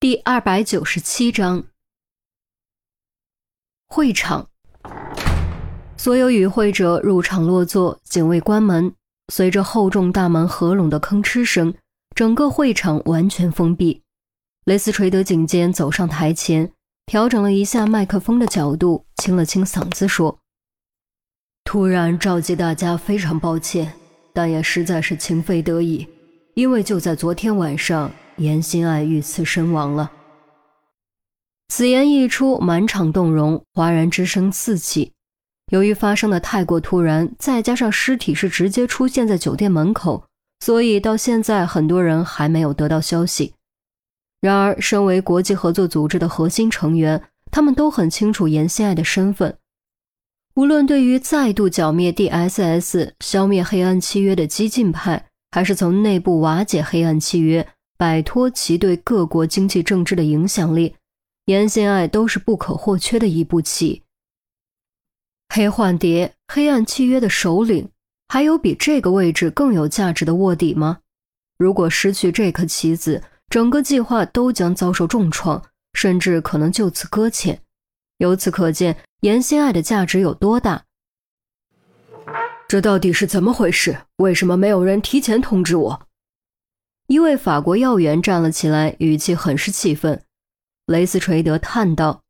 第二百九十七章，会场，所有与会者入场落座，警卫关门。随着厚重大门合拢的吭哧声，整个会场完全封闭。雷斯垂德警监走上台前，调整了一下麦克风的角度，清了清嗓子说：“突然召集大家，非常抱歉，但也实在是情非得已，因为就在昨天晚上。”严心爱遇刺身亡了。此言一出，满场动容，哗然之声四起。由于发生的太过突然，再加上尸体是直接出现在酒店门口，所以到现在很多人还没有得到消息。然而，身为国际合作组织的核心成员，他们都很清楚严心爱的身份。无论对于再度剿灭 D.S.S、消灭黑暗契约的激进派，还是从内部瓦解黑暗契约。摆脱其对各国经济政治的影响力，严心爱都是不可或缺的一步棋。黑幻蝶、黑暗契约的首领，还有比这个位置更有价值的卧底吗？如果失去这颗棋子，整个计划都将遭受重创，甚至可能就此搁浅。由此可见，严心爱的价值有多大。这到底是怎么回事？为什么没有人提前通知我？一位法国要员站了起来，语气很是气愤。雷斯垂德叹道：“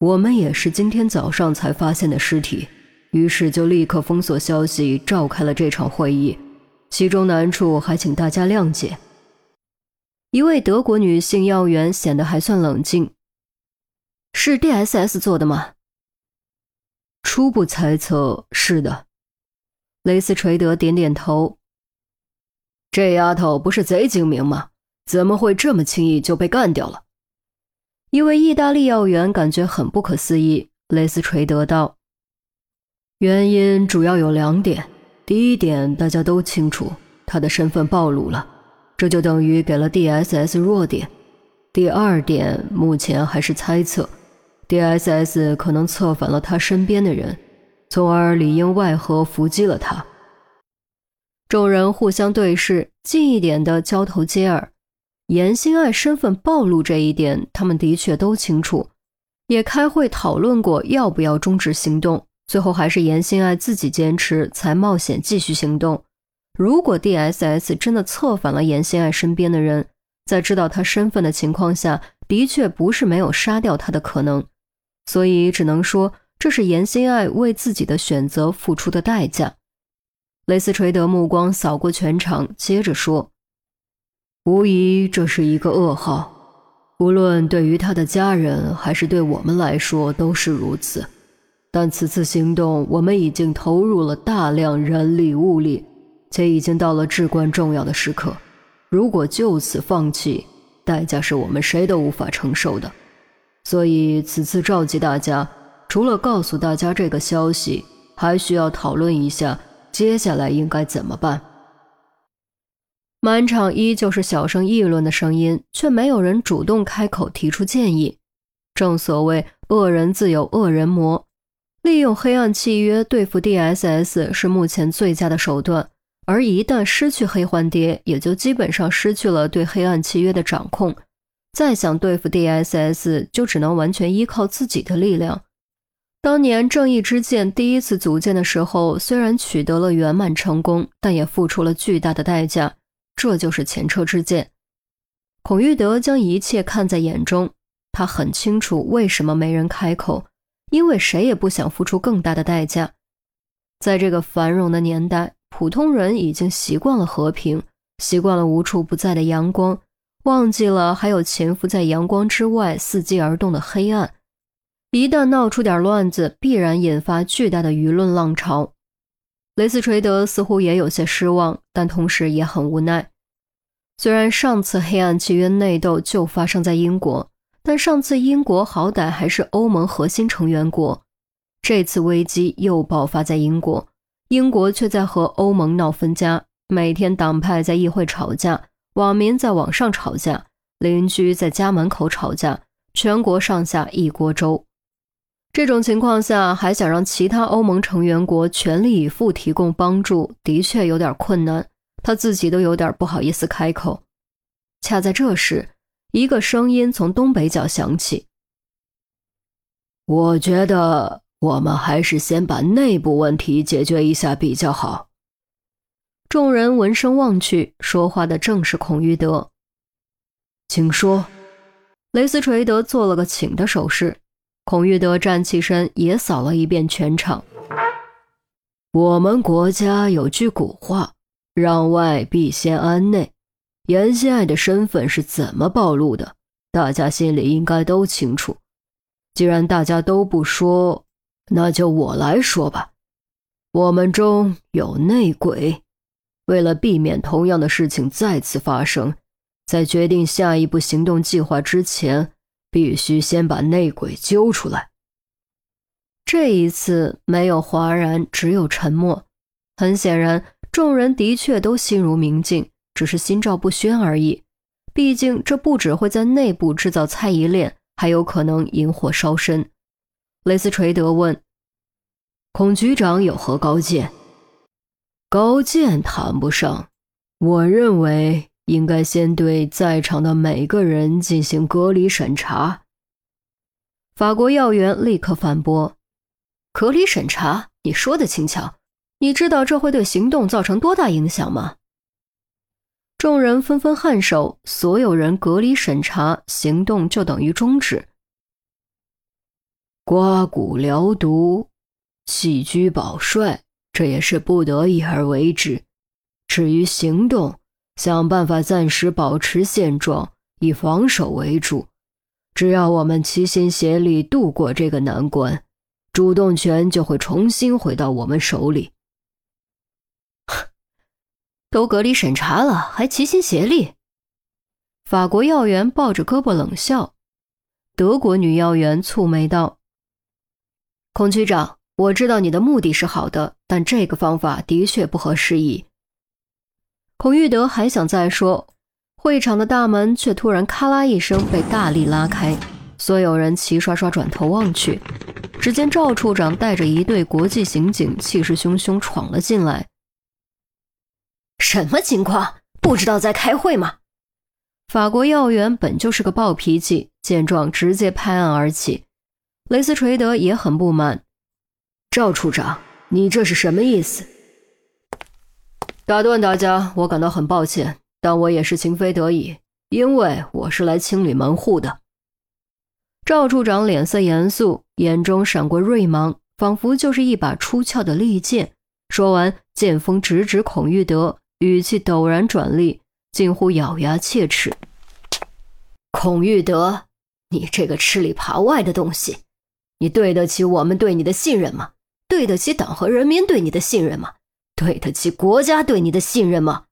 我们也是今天早上才发现的尸体，于是就立刻封锁消息，召开了这场会议。其中难处还请大家谅解。”一位德国女性要员显得还算冷静：“是 D.S.S 做的吗？”初步猜测是的。雷斯垂德点点头。这丫头不是贼精明吗？怎么会这么轻易就被干掉了？一位意大利要员感觉很不可思议。雷斯垂德道：“原因主要有两点。第一点大家都清楚，他的身份暴露了，这就等于给了 D.S.S 弱点。第二点目前还是猜测，D.S.S 可能策反了他身边的人，从而里应外合伏击了他。”众人互相对视，近一点的交头接耳。严心爱身份暴露这一点，他们的确都清楚，也开会讨论过要不要终止行动。最后还是严心爱自己坚持，才冒险继续行动。如果 D.S.S 真的策反了严心爱身边的人，在知道他身份的情况下，的确不是没有杀掉他的可能。所以只能说，这是严心爱为自己的选择付出的代价。雷斯垂德目光扫过全场，接着说：“无疑，这是一个噩耗，无论对于他的家人，还是对我们来说，都是如此。但此次行动，我们已经投入了大量人力物力，且已经到了至关重要的时刻。如果就此放弃，代价是我们谁都无法承受的。所以，此次召集大家，除了告诉大家这个消息，还需要讨论一下。”接下来应该怎么办？满场依旧是小声议论的声音，却没有人主动开口提出建议。正所谓恶人自有恶人磨，利用黑暗契约对付 D.S.S 是目前最佳的手段。而一旦失去黑幻蝶，也就基本上失去了对黑暗契约的掌控。再想对付 D.S.S，就只能完全依靠自己的力量。当年正义之剑第一次组建的时候，虽然取得了圆满成功，但也付出了巨大的代价。这就是前车之鉴。孔玉德将一切看在眼中，他很清楚为什么没人开口，因为谁也不想付出更大的代价。在这个繁荣的年代，普通人已经习惯了和平，习惯了无处不在的阳光，忘记了还有潜伏在阳光之外、伺机而动的黑暗。一旦闹出点乱子，必然引发巨大的舆论浪潮。雷斯垂德似乎也有些失望，但同时也很无奈。虽然上次黑暗契约内斗就发生在英国，但上次英国好歹还是欧盟核心成员国，这次危机又爆发在英国，英国却在和欧盟闹分家，每天党派在议会吵架，网民在网上吵架，邻居在家门口吵架，全国上下一锅粥。这种情况下，还想让其他欧盟成员国全力以赴提供帮助，的确有点困难。他自己都有点不好意思开口。恰在这时，一个声音从东北角响起：“我觉得我们还是先把内部问题解决一下比较好。”众人闻声望去，说话的正是孔玉德。请说。雷斯垂德做了个请的手势，孔玉德站起身，也扫了一遍全场。我们国家有句古话：“让外必先安内。”严心爱的身份是怎么暴露的？大家心里应该都清楚。既然大家都不说，那就我来说吧。我们中有内鬼，为了避免同样的事情再次发生。在决定下一步行动计划之前，必须先把内鬼揪出来。这一次没有哗然，只有沉默。很显然，众人的确都心如明镜，只是心照不宣而已。毕竟，这不只会在内部制造猜疑链，还有可能引火烧身。雷斯垂德问：“孔局长有何高见？”高见谈不上，我认为。应该先对在场的每个人进行隔离审查。法国要员立刻反驳：“隔离审查？你说的轻巧，你知道这会对行动造成多大影响吗？”众人纷纷颔首，所有人隔离审查，行动就等于终止。刮骨疗毒、弃车保帅，这也是不得已而为之。至于行动，想办法暂时保持现状，以防守为主。只要我们齐心协力度过这个难关，主动权就会重新回到我们手里。都隔离审查了，还齐心协力？法国要员抱着胳膊冷笑。德国女要员蹙眉道：“孔局长，我知道你的目的是好的，但这个方法的确不合时宜。”孔玉德还想再说，会场的大门却突然咔啦一声被大力拉开，所有人齐刷刷转头望去，只见赵处长带着一队国际刑警，气势汹汹闯了进来。什么情况？不知道在开会吗？法国要员本就是个暴脾气，见状直接拍案而起。雷斯垂德也很不满：“赵处长，你这是什么意思？”打断大家，我感到很抱歉，但我也是情非得已，因为我是来清理门户的。赵处长脸色严肃，眼中闪过锐芒，仿佛就是一把出鞘的利剑。说完，剑锋直指孔玉德，语气陡然转厉，近乎咬牙切齿：“孔玉德，你这个吃里扒外的东西，你对得起我们对你的信任吗？对得起党和人民对你的信任吗？”对得起国家对你的信任吗？